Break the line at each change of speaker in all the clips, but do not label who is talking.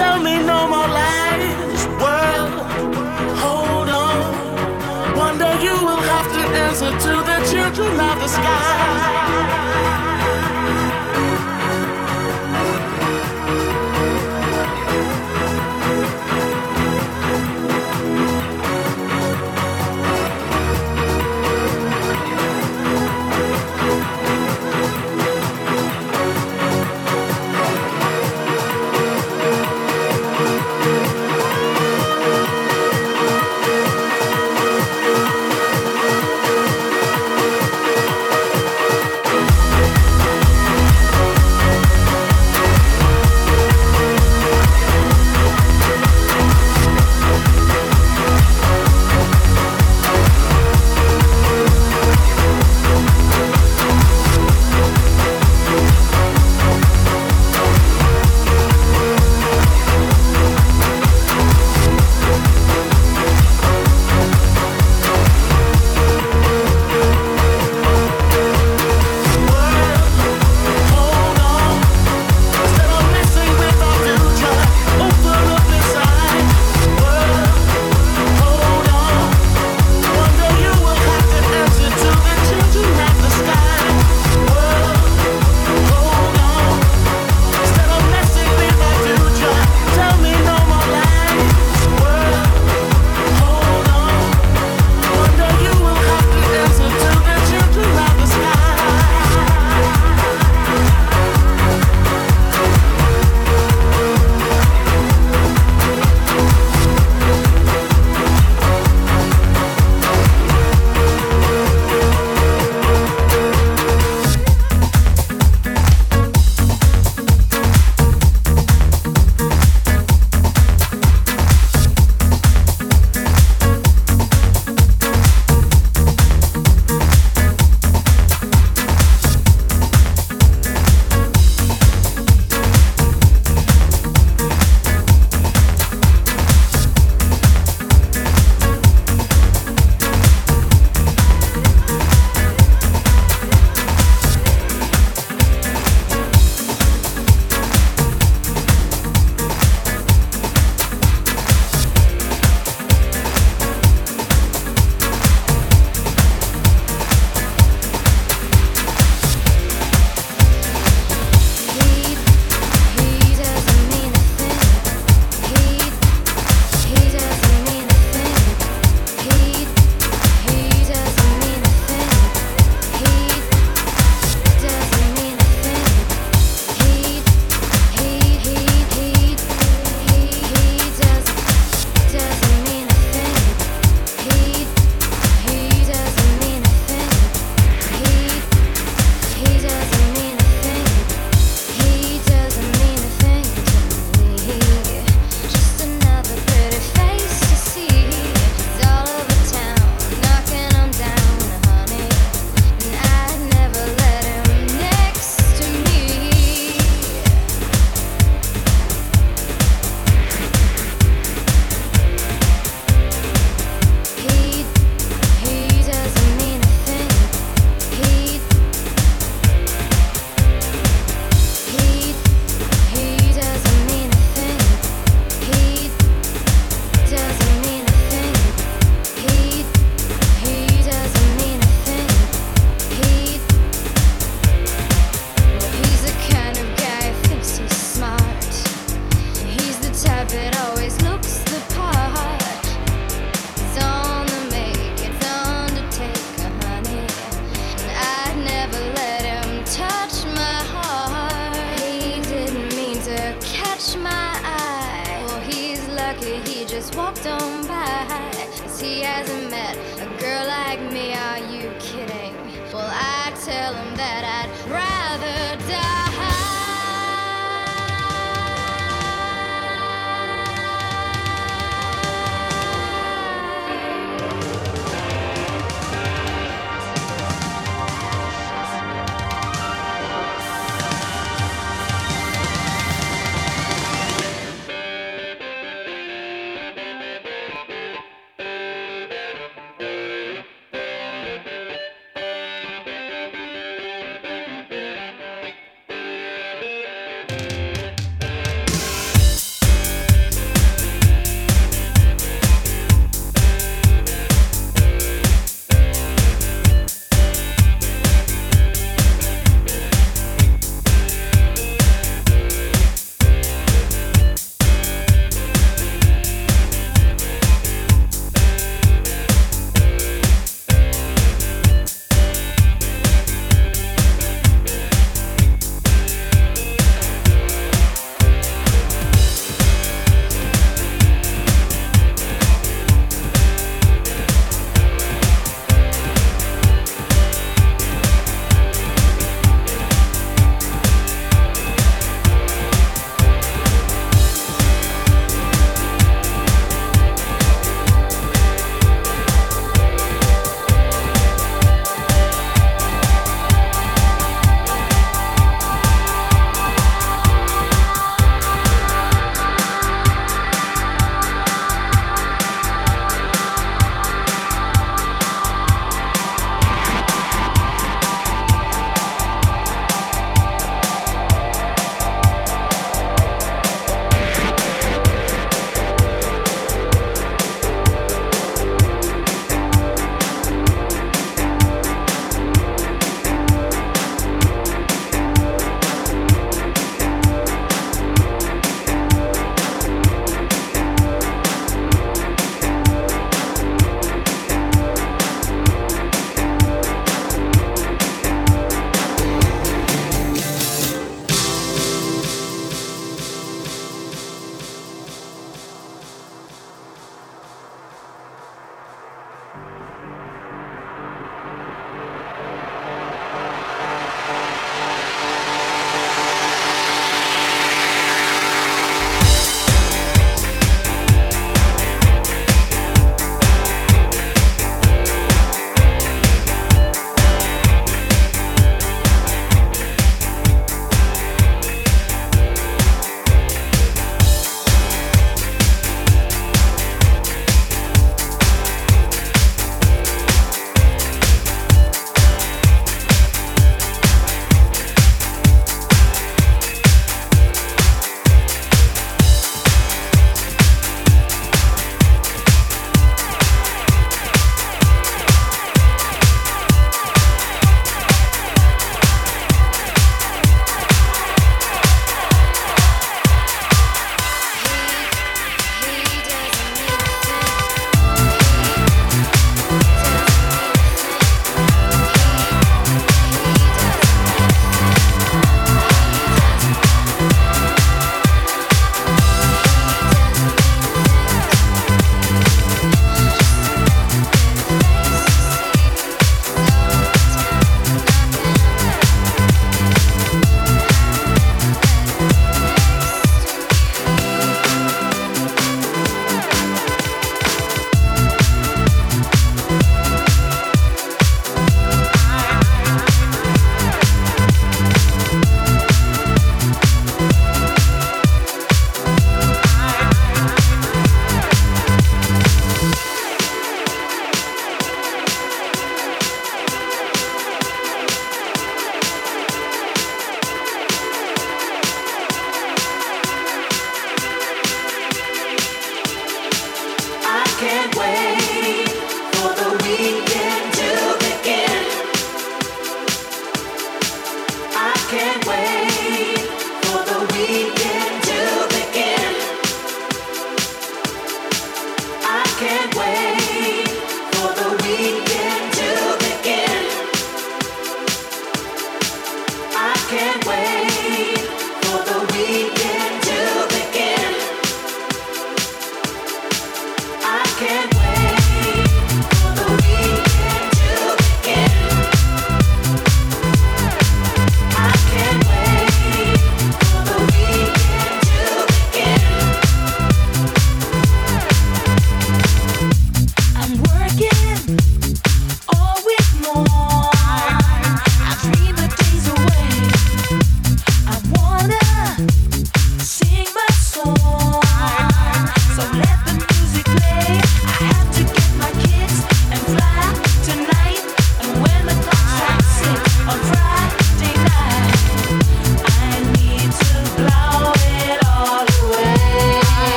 tell me no more lies. World, hold on. One day you will have to answer to the children of the sky.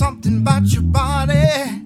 Nobody